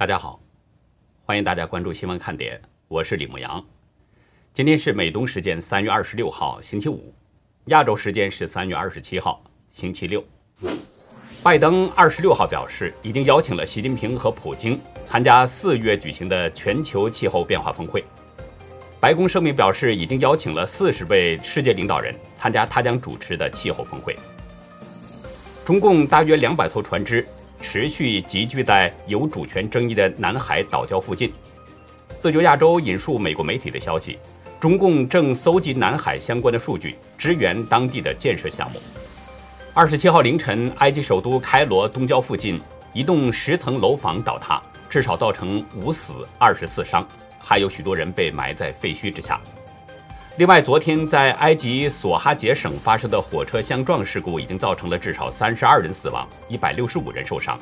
大家好，欢迎大家关注新闻看点，我是李牧阳。今天是美东时间三月二十六号星期五，亚洲时间是三月二十七号星期六。拜登二十六号表示，已经邀请了习近平和普京参加四月举行的全球气候变化峰会。白宫声明表示，已经邀请了四十位世界领导人参加他将主持的气候峰会。中共大约两百艘船只。持续集聚在有主权争议的南海岛礁附近。自由亚洲引述美国媒体的消息，中共正搜集南海相关的数据，支援当地的建设项目。二十七号凌晨，埃及首都开罗东郊附近一栋十层楼房倒塌，至少造成五死二十四伤，还有许多人被埋在废墟之下。另外，昨天在埃及索哈杰省发生的火车相撞事故，已经造成了至少三十二人死亡，一百六十五人受伤。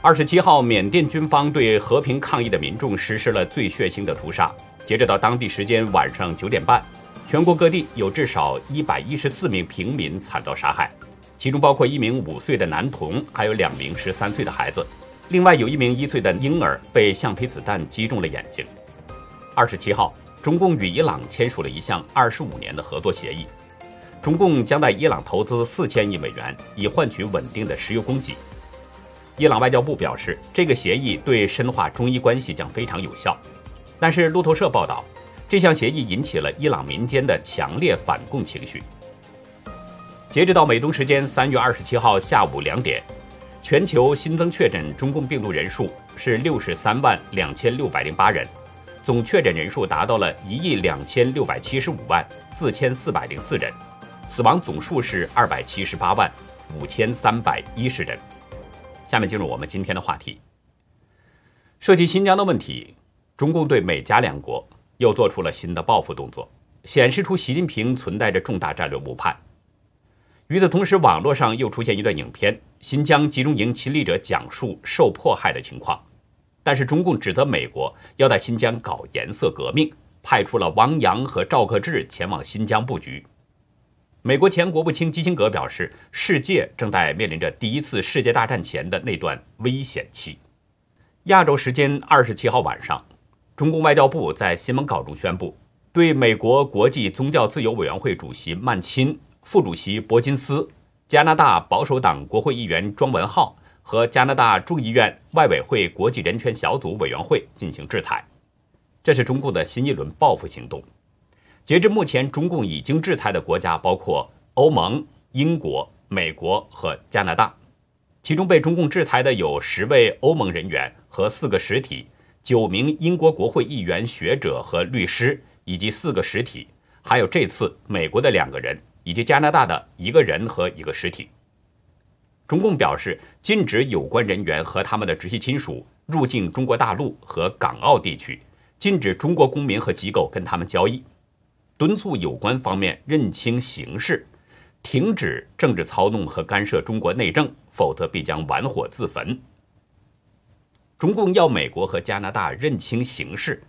二十七号，缅甸军方对和平抗议的民众实施了最血腥的屠杀。截止到当地时间晚上九点半，全国各地有至少一百一十四名平民惨遭杀害，其中包括一名五岁的男童，还有两名十三岁的孩子。另外，有一名一岁的婴儿被橡皮子弹击中了眼睛。二十七号。中共与伊朗签署了一项二十五年的合作协议，中共将在伊朗投资四千亿美元，以换取稳定的石油供给。伊朗外交部表示，这个协议对深化中伊关系将非常有效。但是路透社报道，这项协议引起了伊朗民间的强烈反共情绪。截止到美东时间三月二十七号下午两点，全球新增确诊中共病毒人数是六十三万两千六百零八人。总确诊人数达到了一亿两千六百七十五万四千四百零四人，死亡总数是二百七十八万五千三百一十人。下面进入我们今天的话题。涉及新疆的问题，中共对美加两国又做出了新的报复动作，显示出习近平存在着重大战略误判。与此同时，网络上又出现一段影片，新疆集中营亲历者讲述受迫害的情况。但是中共指责美国要在新疆搞颜色革命，派出了汪洋和赵克志前往新疆布局。美国前国务卿基辛格表示，世界正在面临着第一次世界大战前的那段危险期。亚洲时间二十七号晚上，中共外交部在新闻稿中宣布，对美国国际宗教自由委员会主席曼钦、副主席伯金斯、加拿大保守党国会议员庄文浩。和加拿大众议院外委会国际人权小组委员会进行制裁，这是中共的新一轮报复行动。截至目前，中共已经制裁的国家包括欧盟、英国、美国和加拿大，其中被中共制裁的有十位欧盟人员和四个实体，九名英国国会议员、学者和律师以及四个实体，还有这次美国的两个人以及加拿大的一个人和一个实体。中共表示，禁止有关人员和他们的直系亲属入境中国大陆和港澳地区，禁止中国公民和机构跟他们交易，敦促有关方面认清形势，停止政治操弄和干涉中国内政，否则必将玩火自焚。中共要美国和加拿大认清形势，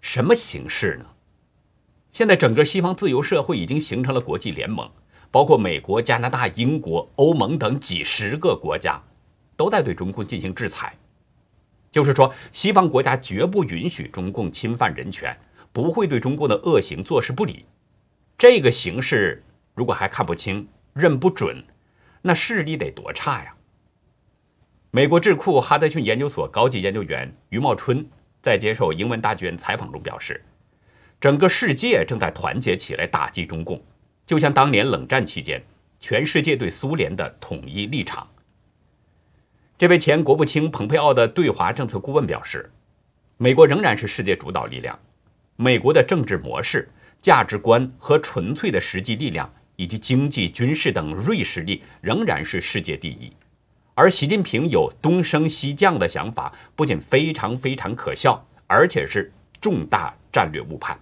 什么形势呢？现在整个西方自由社会已经形成了国际联盟。包括美国、加拿大、英国、欧盟等几十个国家，都在对中共进行制裁。就是说，西方国家绝不允许中共侵犯人权，不会对中共的恶行坐视不理。这个形势如果还看不清、认不准，那势力得多差呀！美国智库哈德逊研究所高级研究员余茂春在接受英文大卷采访中表示，整个世界正在团结起来打击中共。就像当年冷战期间，全世界对苏联的统一立场。这位前国务卿蓬佩奥的对华政策顾问表示，美国仍然是世界主导力量，美国的政治模式、价值观和纯粹的实际力量，以及经济、军事等锐实力仍然是世界第一。而习近平有东升西降的想法，不仅非常非常可笑，而且是重大战略误判。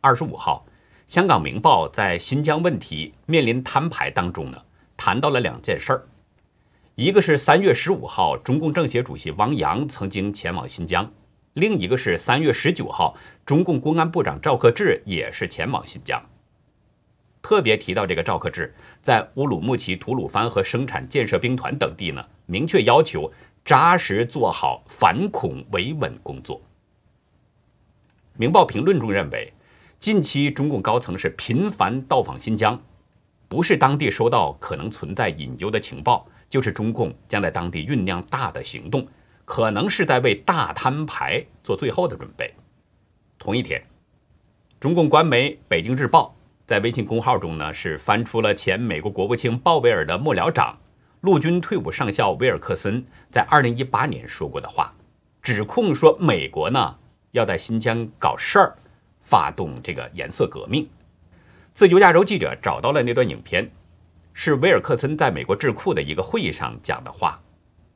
二十五号。香港《明报》在新疆问题面临摊牌当中呢，谈到了两件事儿，一个是三月十五号中共政协主席汪洋曾经前往新疆，另一个是三月十九号中共公安部长赵克志也是前往新疆。特别提到这个赵克志，在乌鲁木齐、吐鲁番和生产建设兵团等地呢，明确要求扎实做好反恐维稳工作。《明报》评论中认为，近期中共高层是频繁到访新疆，不是当地收到可能存在隐忧的情报，就是中共将在当地酝酿大的行动，可能是在为大摊牌做最后的准备。同一天，中共官媒《北京日报》在微信公号中呢，是翻出了前美国国务卿鲍威尔的幕僚长。陆军退伍上校威尔克森在二零一八年说过的话，指控说美国呢要在新疆搞事儿，发动这个颜色革命。自由亚洲记者找到了那段影片，是威尔克森在美国智库的一个会议上讲的话。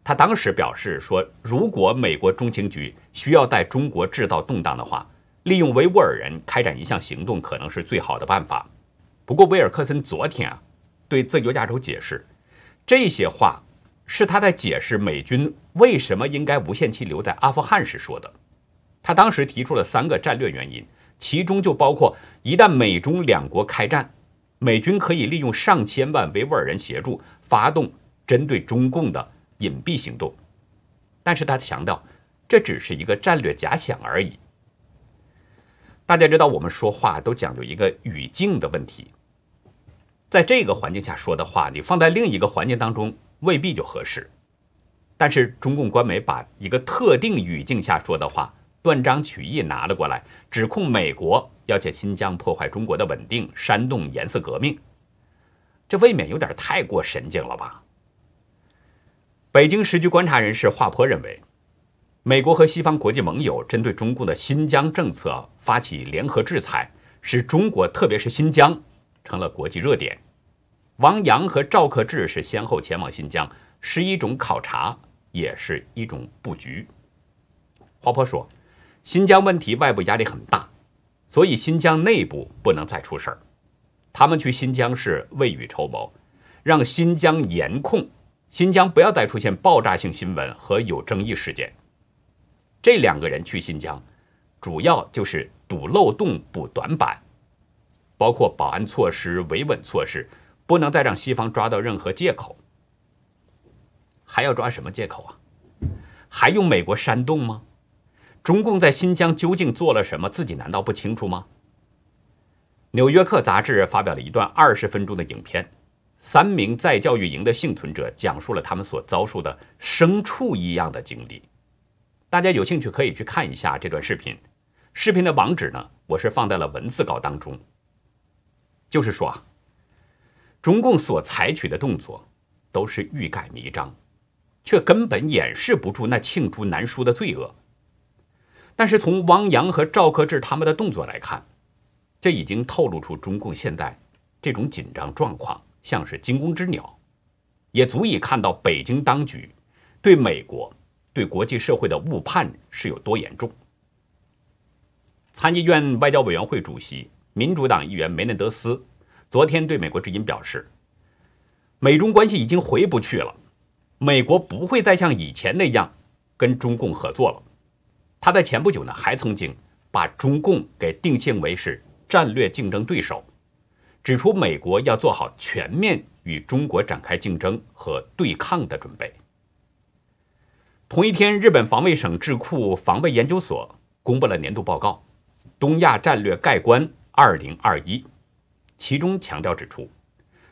他当时表示说，如果美国中情局需要在中国制造动荡的话，利用维吾尔人开展一项行动可能是最好的办法。不过，威尔克森昨天啊对自由亚洲解释。这些话是他在解释美军为什么应该无限期留在阿富汗时说的。他当时提出了三个战略原因，其中就包括一旦美中两国开战，美军可以利用上千万维吾尔人协助发动针对中共的隐蔽行动。但是他强调，这只是一个战略假想而已。大家知道，我们说话都讲究一个语境的问题。在这个环境下说的话，你放在另一个环境当中未必就合适。但是中共官媒把一个特定语境下说的话断章取义拿了过来，指控美国要借新疆破坏中国的稳定，煽动颜色革命，这未免有点太过神经了吧？北京时局观察人士华坡认为，美国和西方国际盟友针对中共的新疆政策发起联合制裁，使中国特别是新疆成了国际热点。王阳和赵克志是先后前往新疆，是一种考察，也是一种布局。华坡说，新疆问题外部压力很大，所以新疆内部不能再出事儿。他们去新疆是未雨绸缪，让新疆严控，新疆不要再出现爆炸性新闻和有争议事件。这两个人去新疆，主要就是堵漏洞、补短板，包括保安措施、维稳措施。不能再让西方抓到任何借口，还要抓什么借口啊？还用美国煽动吗？中共在新疆究竟做了什么？自己难道不清楚吗？《纽约客》杂志发表了一段二十分钟的影片，三名在教育营的幸存者讲述了他们所遭受的牲畜一样的经历。大家有兴趣可以去看一下这段视频，视频的网址呢，我是放在了文字稿当中。就是说啊。中共所采取的动作都是欲盖弥彰，却根本掩饰不住那罄竹难书的罪恶。但是从汪洋和赵克志他们的动作来看，这已经透露出中共现在这种紧张状况像是惊弓之鸟，也足以看到北京当局对美国、对国际社会的误判是有多严重。参议院外交委员会主席、民主党议员梅内德斯。昨天对美国之音表示，美中关系已经回不去了，美国不会再像以前那样跟中共合作了。他在前不久呢，还曾经把中共给定性为是战略竞争对手，指出美国要做好全面与中国展开竞争和对抗的准备。同一天，日本防卫省智库防卫研究所公布了年度报告《东亚战略概观二零二一》。其中强调指出，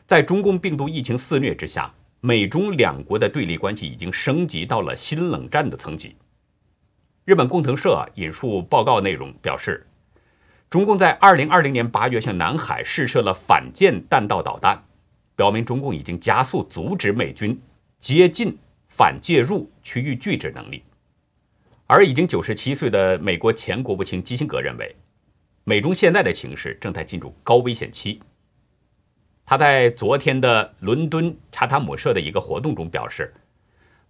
在中共病毒疫情肆虐之下，美中两国的对立关系已经升级到了新冷战的层级。日本共同社引述报告内容表示，中共在2020年8月向南海试射了反舰弹道导弹，表明中共已经加速阻止美军接近反介入区域拒止能力。而已经97岁的美国前国务卿基辛格认为。美中现在的情势正在进入高危险期。他在昨天的伦敦查塔姆社的一个活动中表示，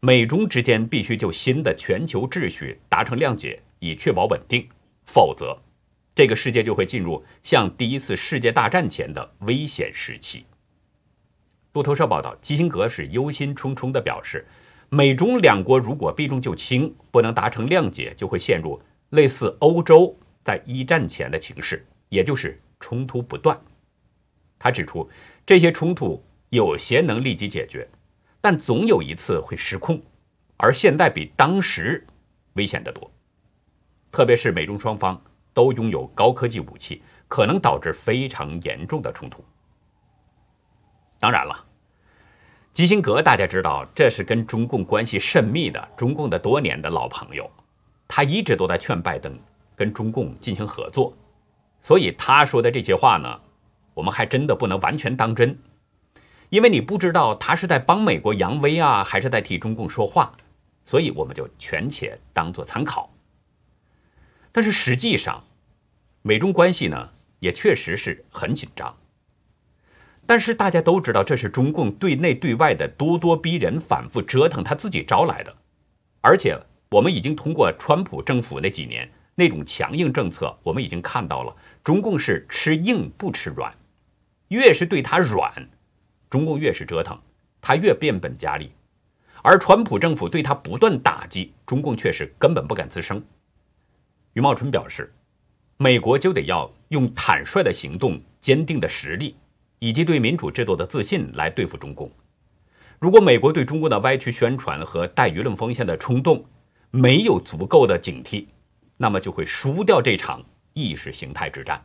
美中之间必须就新的全球秩序达成谅解，以确保稳定，否则这个世界就会进入像第一次世界大战前的危险时期。路透社报道，基辛格是忧心忡忡地表示，美中两国如果避重就轻，不能达成谅解，就会陷入类似欧洲。在一战前的情势，也就是冲突不断。他指出，这些冲突有些能立即解决，但总有一次会失控，而现在比当时危险得多。特别是美中双方都拥有高科技武器，可能导致非常严重的冲突。当然了，基辛格大家知道，这是跟中共关系甚密的中共的多年的老朋友，他一直都在劝拜登跟中共进行合作，所以他说的这些话呢，我们还真的不能完全当真，因为你不知道他是在帮美国扬威啊，还是在替中共说话，所以我们就权且当做参考。但是实际上，美中关系呢也确实是很紧张。但是大家都知道，这是中共对内对外的咄咄逼人、反复折腾，他自己招来的。而且我们已经通过川普政府那几年那种强硬政策，我们已经看到了中共是吃硬不吃软，越是对他软，中共越是折腾，他越变本加厉。而川普政府对他不断打击，中共却是根本不敢吱声。余茂春表示，美国就得要用坦率的行动、坚定的实力，以及对民主制度的自信来对付中共。如果美国对中共的歪曲宣传和带舆论风险的冲动没有足够的警惕，那么就会输掉这场意识形态之战。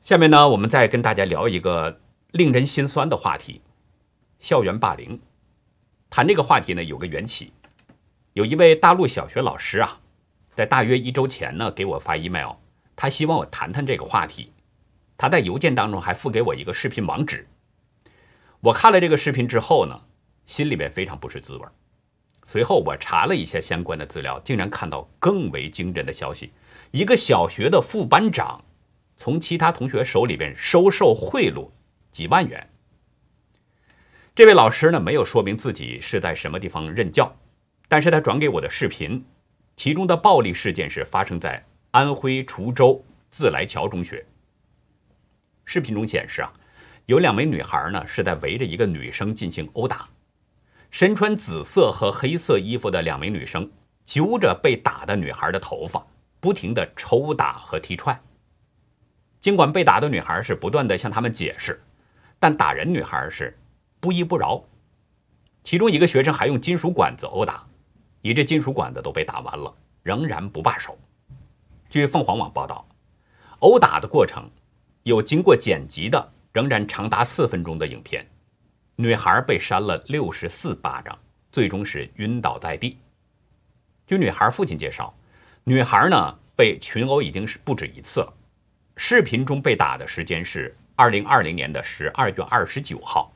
下面呢，我们再跟大家聊一个令人心酸的话题——校园霸凌。谈这个话题呢，有个缘起，有一位大陆小学老师啊。在大约一周前呢，给我发 email，他希望我谈谈这个话题。他在邮件当中还附给我一个视频网址。我看了这个视频之后呢，心里面非常不是滋味。随后我查了一下相关的资料，竟然看到更为惊人的消息：一个小学的副班长从其他同学手里边收受贿赂几万元。这位老师呢，没有说明自己是在什么地方任教，但是他转给我的视频。其中的暴力事件是发生在安徽滁州自来桥中学。视频中显示啊，有两名女孩呢是在围着一个女生进行殴打，身穿紫色和黑色衣服的两名女生揪着被打的女孩的头发，不停的抽打和踢踹。尽管被打的女孩是不断的向他们解释，但打人女孩是不依不饶。其中一个学生还用金属管子殴打。以致金属管子都被打完了，仍然不罢手。据凤凰网报道，殴打的过程有经过剪辑的，仍然长达四分钟的影片。女孩被扇了六十四巴掌，最终是晕倒在地。据女孩父亲介绍，女孩呢被群殴已经是不止一次了。视频中被打的时间是二零二零年的十二月二十九号。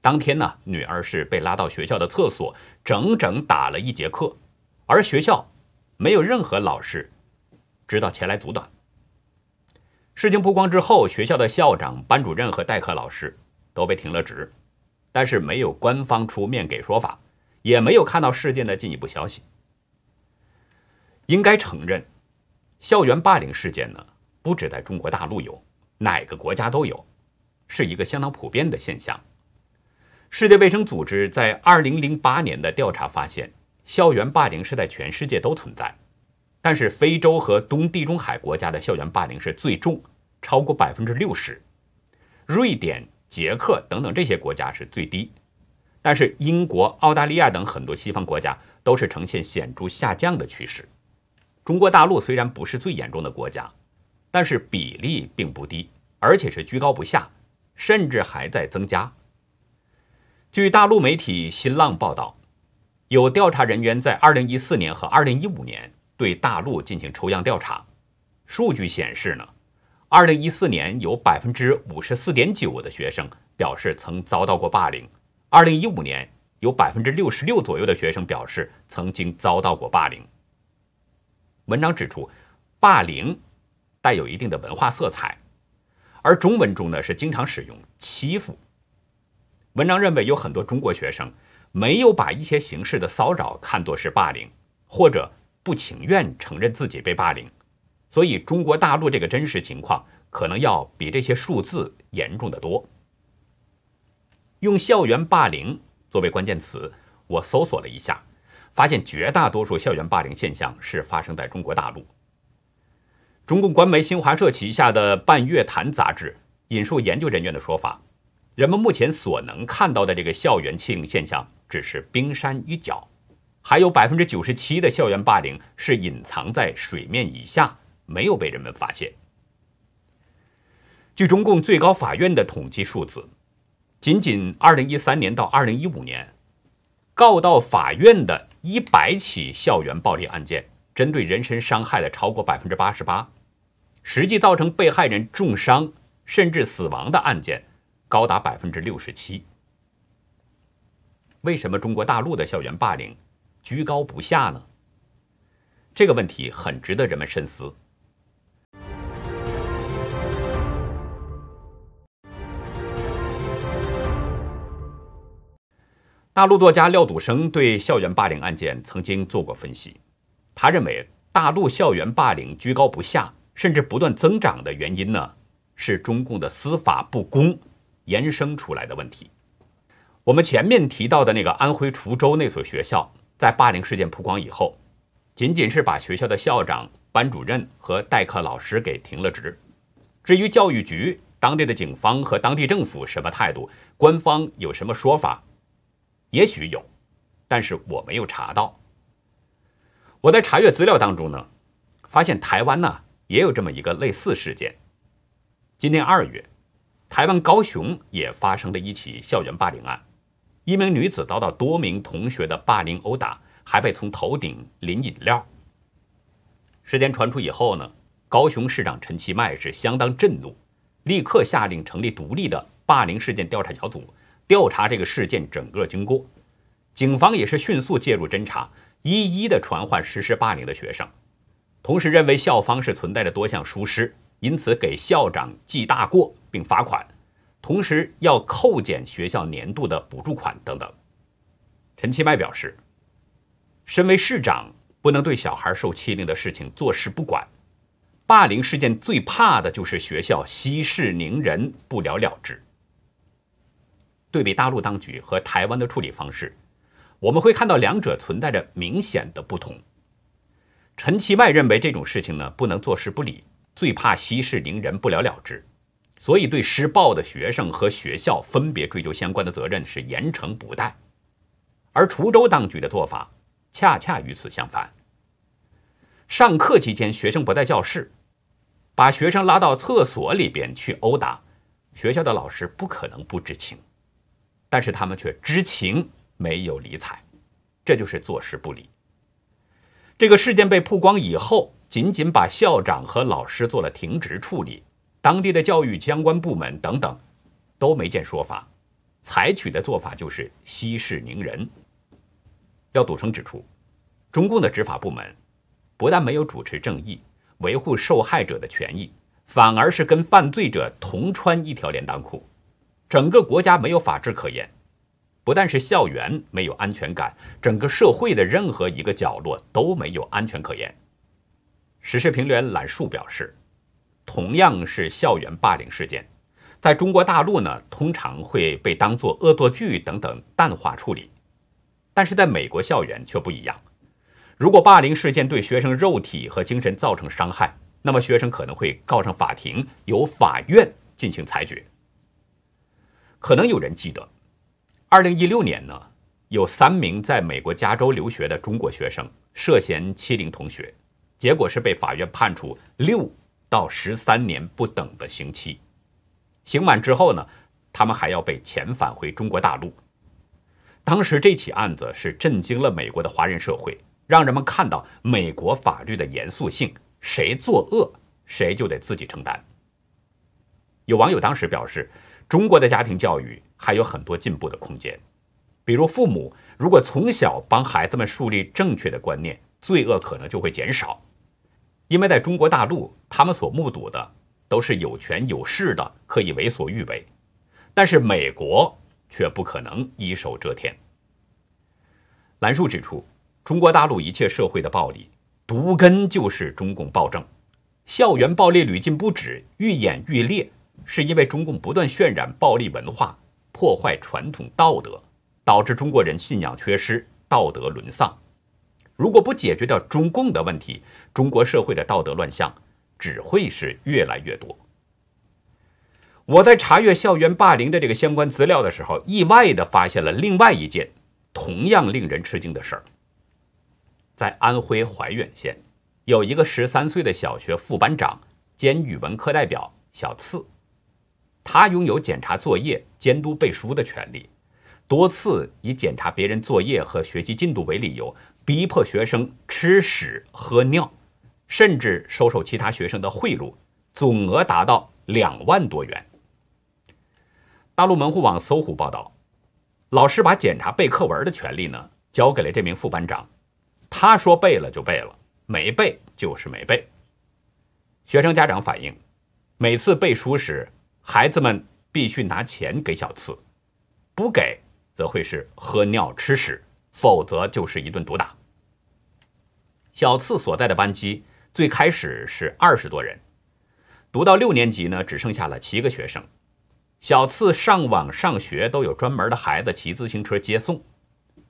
当天呢，女儿是被拉到学校的厕所，整整打了一节课，而学校没有任何老师知道前来阻挡。事情曝光之后，学校的校长、班主任和代课老师都被停了职，但是没有官方出面给说法，也没有看到事件的进一步消息。应该承认，校园霸凌事件呢，不止在中国大陆有，哪个国家都有，是一个相当普遍的现象。世界卫生组织在2008年的调查发现，校园霸凌是在全世界都存在，但是非洲和东地中海国家的校园霸凌是最重，超过百分之六十；瑞典、捷克等等这些国家是最低，但是英国、澳大利亚等很多西方国家都是呈现显著下降的趋势。中国大陆虽然不是最严重的国家，但是比例并不低，而且是居高不下，甚至还在增加。据大陆媒体新浪报道，有调查人员在2014年和2015年对大陆进行抽样调查，数据显示呢，2014年有54.9%的学生表示曾遭到过霸凌，2015年有66%左右的学生表示曾经遭到过霸凌。文章指出，霸凌带有一定的文化色彩，而中文中呢是经常使用欺负。文章认为，有很多中国学生没有把一些形式的骚扰看作是霸凌，或者不情愿承认自己被霸凌，所以中国大陆这个真实情况可能要比这些数字严重的多。用“校园霸凌”作为关键词，我搜索了一下，发现绝大多数校园霸凌现象是发生在中国大陆。中共官媒新华社旗下的《半月谈》杂志引述研究人员的说法。人们目前所能看到的这个校园欺凌现象，只是冰山一角，还有百分之九十七的校园霸凌是隐藏在水面以下，没有被人们发现。据中共最高法院的统计数字，仅仅二零一三年到二零一五年，告到法院的一百起校园暴力案件，针对人身伤害的超过百分之八十八，实际造成被害人重伤甚至死亡的案件高达百分之六十七。为什么中国大陆的校园霸凌居高不下呢？这个问题很值得人们深思。大陆作家廖笃生对校园霸凌案件曾经做过分析，他认为大陆校园霸凌居高不下，甚至不断增长的原因呢，是中共的司法不公延伸出来的问题。我们前面提到的那个安徽滁州那所学校，在霸凌事件曝光以后，仅仅是把学校的校长、班主任和代课老师给停了职。至于教育局、当地的警方和当地政府什么态度，官方有什么说法？也许有，但是我没有查到。我在查阅资料当中呢，发现台湾呢也有这么一个类似事件。今年二月，台湾高雄也发生了一起校园霸凌案，一名女子遭到多名同学的霸凌殴打，还被从头顶淋饮料。事件传出以后呢，高雄市长陈其迈是相当震怒，立刻下令成立独立的霸凌事件调查小组。调查这个事件整个经过，警方也是迅速介入侦查，一一的传唤实施霸凌的学生，同时认为校方是存在着多项疏失，因此给校长记大过并罚款，同时要扣减学校年度的补助款等等。陈其迈表示，身为市长不能对小孩受欺凌的事情坐视不管，霸凌事件最怕的就是学校息事宁人，不了了之。对比大陆当局和台湾的处理方式，我们会看到两者存在着明显的不同。陈其迈认为这种事情呢不能坐视不理，最怕息事宁人不了了之，所以对施暴的学生和学校分别追究相关的责任是严惩不贷。而滁州当局的做法恰恰与此相反。上课期间学生不在教室，把学生拉到厕所里边去殴打，学校的老师不可能不知情。但是他们却知情没有理睬，这就是坐视不理。这个事件被曝光以后，仅仅把校长和老师做了停职处理，当地的教育相关部门等等都没见说法，采取的做法就是息事宁人。廖笃生指出，中共的执法部门不但没有主持正义，维护受害者的权益，反而是跟犯罪者同穿一条连裆裤。整个国家没有法治可言，不但是校园没有安全感，整个社会的任何一个角落都没有安全可言。时事评论员揽树表示，同样是校园霸凌事件，在中国大陆呢，通常会被当作恶作剧等等淡化处理，但是在美国校园却不一样。如果霸凌事件对学生肉体和精神造成伤害，那么学生可能会告上法庭，由法院进行裁决。可能有人记得，二零一六年呢，有三名在美国加州留学的中国学生涉嫌欺凌同学，结果是被法院判处六到十三年不等的刑期。刑满之后呢，他们还要被遣返回中国大陆。当时这起案子是震惊了美国的华人社会，让人们看到美国法律的严肃性，谁作恶谁就得自己承担。有网友当时表示。中国的家庭教育还有很多进步的空间，比如父母如果从小帮孩子们树立正确的观念，罪恶可能就会减少。因为在中国大陆，他们所目睹的都是有权有势的可以为所欲为，但是美国却不可能一手遮天。兰树指出，中国大陆一切社会的暴力毒根就是中共暴政，校园暴力屡禁不止，愈演愈烈。是因为中共不断渲染暴力文化，破坏传统道德，导致中国人信仰缺失，道德沦丧。如果不解决掉中共的问题，中国社会的道德乱象只会是越来越多。我在查阅校园霸凌的这个相关资料的时候，意外的发现了另外一件同样令人吃惊的事儿。在安徽怀远县，有一个十三岁的小学副班长兼语文课代表小次，他拥有检查作业、监督背书的权利，多次以检查别人作业和学习进度为理由，逼迫学生吃屎喝尿，甚至收受其他学生的贿赂，总额达到两万多元。大陆门户网搜狐报道，老师把检查背课文的权利呢，交给了这名副班长。他说背了就背了，没背就是没背。学生家长反映，每次背书时，孩子们必须拿钱给小次，不给则会是喝尿吃屎，否则就是一顿毒打。小次所在的班级最开始是二十多人，读到六年级呢，只剩下了七个学生。小次上网上学都有专门的孩子骑自行车接送，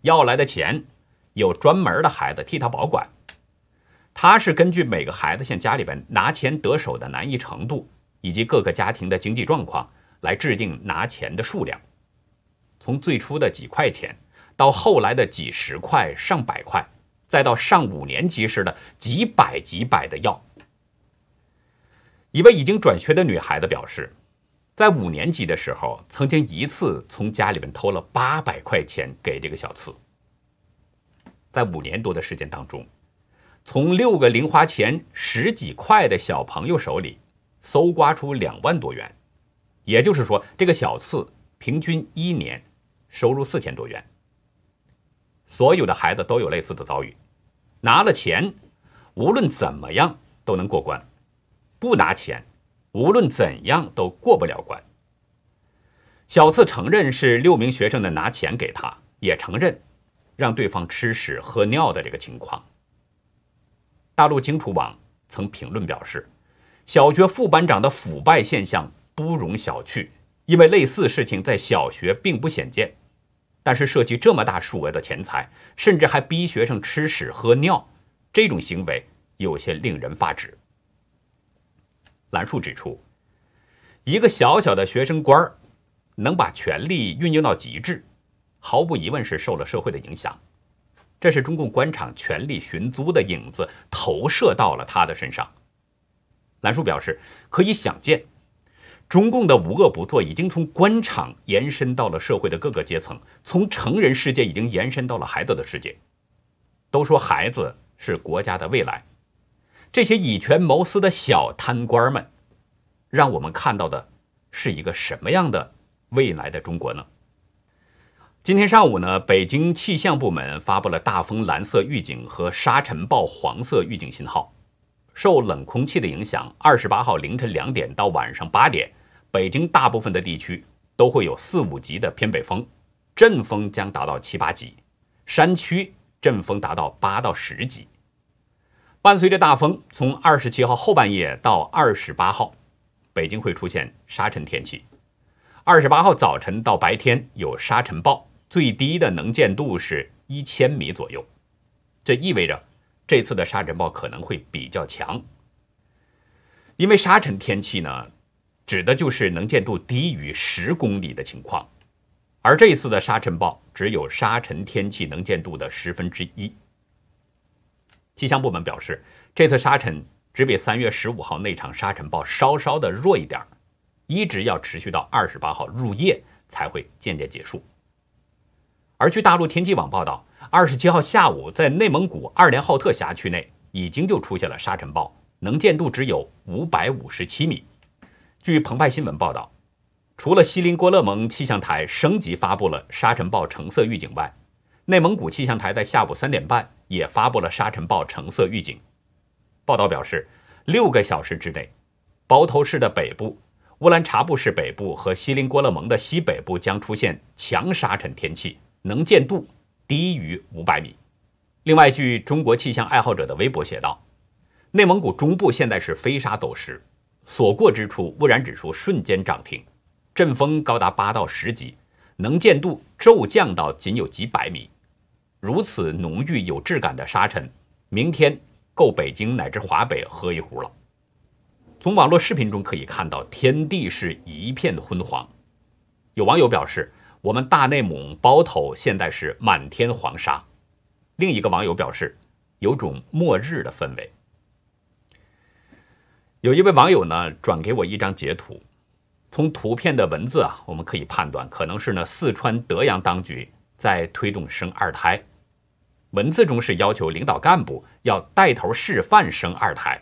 要来的钱。有专门的孩子替他保管，他是根据每个孩子向家里边拿钱得手的难易程度以及各个家庭的经济状况来制定拿钱的数量，从最初的几块钱，到后来的几十块、上百块，再到上五年级时的几百几百的要。一位已经转学的女孩子表示，在五年级的时候，曾经一次从家里面偷了八百块钱给这个小次。在五年多的时间当中，从六个零花钱十几块的小朋友手里搜刮出两万多元，也就是说，这个小次平均一年收入四千多元。所有的孩子都有类似的遭遇，拿了钱，无论怎么样都能过关；不拿钱，无论怎样都过不了关。小次承认是六名学生的拿钱给他，也承认。让对方吃屎喝尿的这个情况，大陆荆楚网曾评论表示，小学副班长的腐败现象不容小觑。因为类似事情在小学并不鲜见，但是涉及这么大数额的钱财，甚至还逼学生吃屎喝尿，这种行为有些令人发指。兰树指出，一个小小的学生官儿能把权力运用到极致。毫无疑问是受了社会的影响，这是中共官场权力寻租的影子投射到了他的身上。兰叔表示，可以想见，中共的无恶不作已经从官场延伸到了社会的各个阶层，从成人世界已经延伸到了孩子的世界。都说孩子是国家的未来，这些以权谋私的小贪官们，让我们看到的是一个什么样的未来的中国呢？今天上午呢，北京气象部门发布了大风蓝色预警和沙尘暴黄色预警信号。受冷空气的影响，二十八号凌晨两点到晚上八点，北京大部分的地区都会有四五级的偏北风，阵风将达到七八级，山区阵风达到八到十级。伴随着大风，从二十七号后半夜到二十八号，北京会出现沙尘天气。二十八号早晨到白天有沙尘暴。最低的能见度是一千米左右，这意味着这次的沙尘暴可能会比较强。因为沙尘天气呢，指的就是能见度低于十公里的情况，而这一次的沙尘暴只有沙尘天气能见度的十分之一。气象部门表示，这次沙尘只比三月十五号那场沙尘暴稍稍的弱一点一直要持续到二十八号入夜才会渐渐结束。而据大陆天气网报道，二十七号下午，在内蒙古二连浩特辖区内已经就出现了沙尘暴，能见度只有五百五十七米。据澎湃新闻报道，除了锡林郭勒盟气象台升级发布了沙尘暴橙色预警外，内蒙古气象台在下午三点半也发布了沙尘暴橙色预警。报道表示，六个小时之内，包头市的北部、乌兰察布市北部和锡林郭勒盟的西北部将出现强沙尘天气。能见度低于五百米。另外，据中国气象爱好者的微博写道，内蒙古中部现在是飞沙走石，所过之处污染指数瞬间涨停，阵风高达八到十级，能见度骤降到仅有几百米。如此浓郁有质感的沙尘，明天够北京乃至华北喝一壶了。从网络视频中可以看到，天地是一片昏黄。有网友表示。我们大内蒙包头现在是满天黄沙。另一个网友表示，有种末日的氛围。有一位网友呢转给我一张截图，从图片的文字啊，我们可以判断，可能是呢四川德阳当局在推动生二胎。文字中是要求领导干部要带头示范生二胎，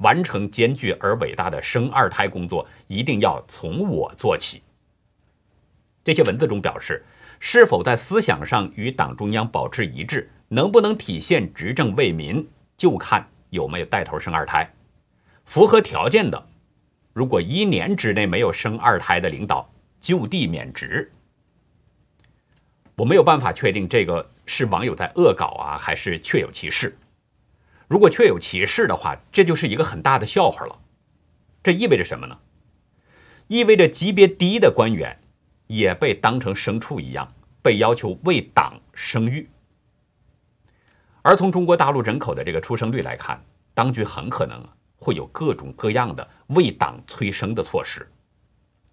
完成艰巨而伟大的生二胎工作，一定要从我做起。这些文字中表示，是否在思想上与党中央保持一致，能不能体现执政为民，就看有没有带头生二胎。符合条件的，如果一年之内没有生二胎的领导，就地免职。我没有办法确定这个是网友在恶搞啊，还是确有其事。如果确有其事的话，这就是一个很大的笑话了。这意味着什么呢？意味着级别低的官员也被当成牲畜一样，被要求为党生育。而从中国大陆人口的这个出生率来看，当局很可能。会有各种各样的为党催生的措施。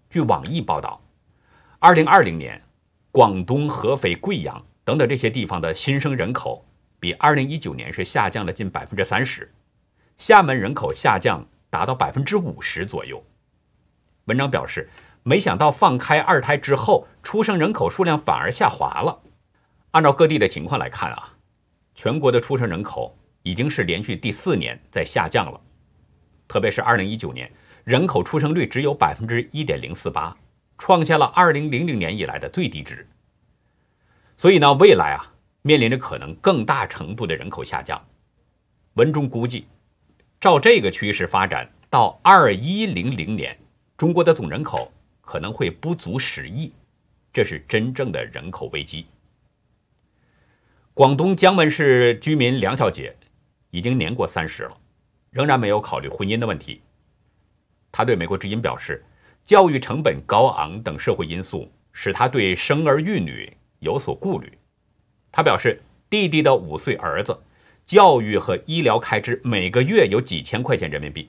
据网易报道，二零二零年，广东、合肥、贵阳等等这些地方的新生人口比二零一九年是下降了近百分之三十，厦门人口下降达到百分之五十左右。文章表示，没想到放开二胎之后，出生人口数量反而下滑了。按照各地的情况来看啊，全国的出生人口已经是连续第四年在下降了。特别是二零一九年，人口出生率只有百分之一点零四八，创下了二零零零年以来的最低值。所以呢，未来啊，面临着可能更大程度的人口下降。文中估计，照这个趋势发展，到二一零零年，中国的总人口可能会不足十亿，这是真正的人口危机。广东江门市居民梁小姐已经年过三十了。仍然没有考虑婚姻的问题。她对美国之音表示，教育成本高昂等社会因素使她对生儿育女有所顾虑。她表示，弟弟的五岁儿子教育和医疗开支每个月有几千块钱人民币，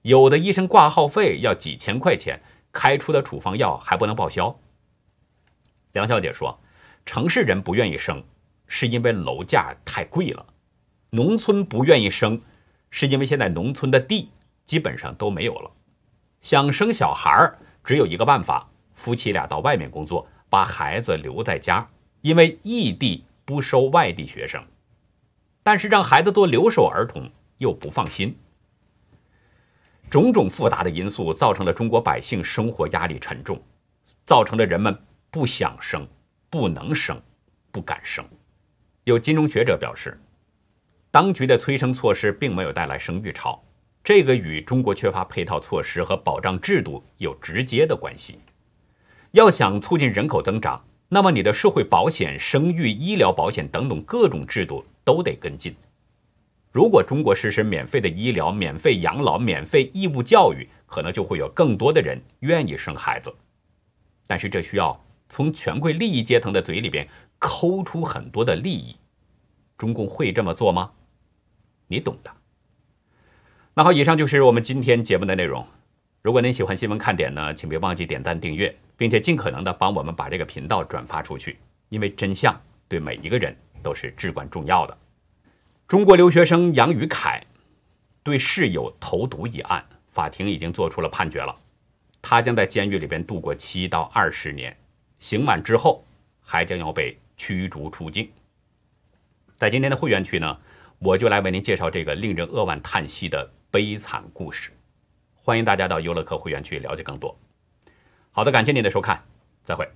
有的医生挂号费要几千块钱，开出的处方药还不能报销。梁小姐说，城市人不愿意生，是因为楼价太贵了；农村不愿意生。是因为现在农村的地基本上都没有了，想生小孩儿只有一个办法，夫妻俩到外面工作，把孩子留在家，因为异地不收外地学生，但是让孩子做留守儿童又不放心，种种复杂的因素造成了中国百姓生活压力沉重，造成了人们不想生、不能生、不敢生。有金融学者表示。当局的催生措施并没有带来生育潮，这个与中国缺乏配套措施和保障制度有直接的关系。要想促进人口增长，那么你的社会保险、生育医疗保险等等各种制度都得跟进。如果中国实施免费的医疗、免费养老、免费义务教育，可能就会有更多的人愿意生孩子。但是这需要从权贵利益阶层的嘴里边抠出很多的利益。中共会这么做吗？你懂的。那好，以上就是我们今天节目的内容。如果您喜欢新闻看点呢，请别忘记点赞、订阅，并且尽可能的帮我们把这个频道转发出去，因为真相对每一个人都是至关重要的。中国留学生杨宇凯对室友投毒一案，法庭已经做出了判决了，他将在监狱里边度过七到二十年，刑满之后还将要被驱逐出境。在今天的会员区呢。我就来为您介绍这个令人扼腕叹息的悲惨故事，欢迎大家到优乐客会员区了解更多。好的，感谢您的收看，再会。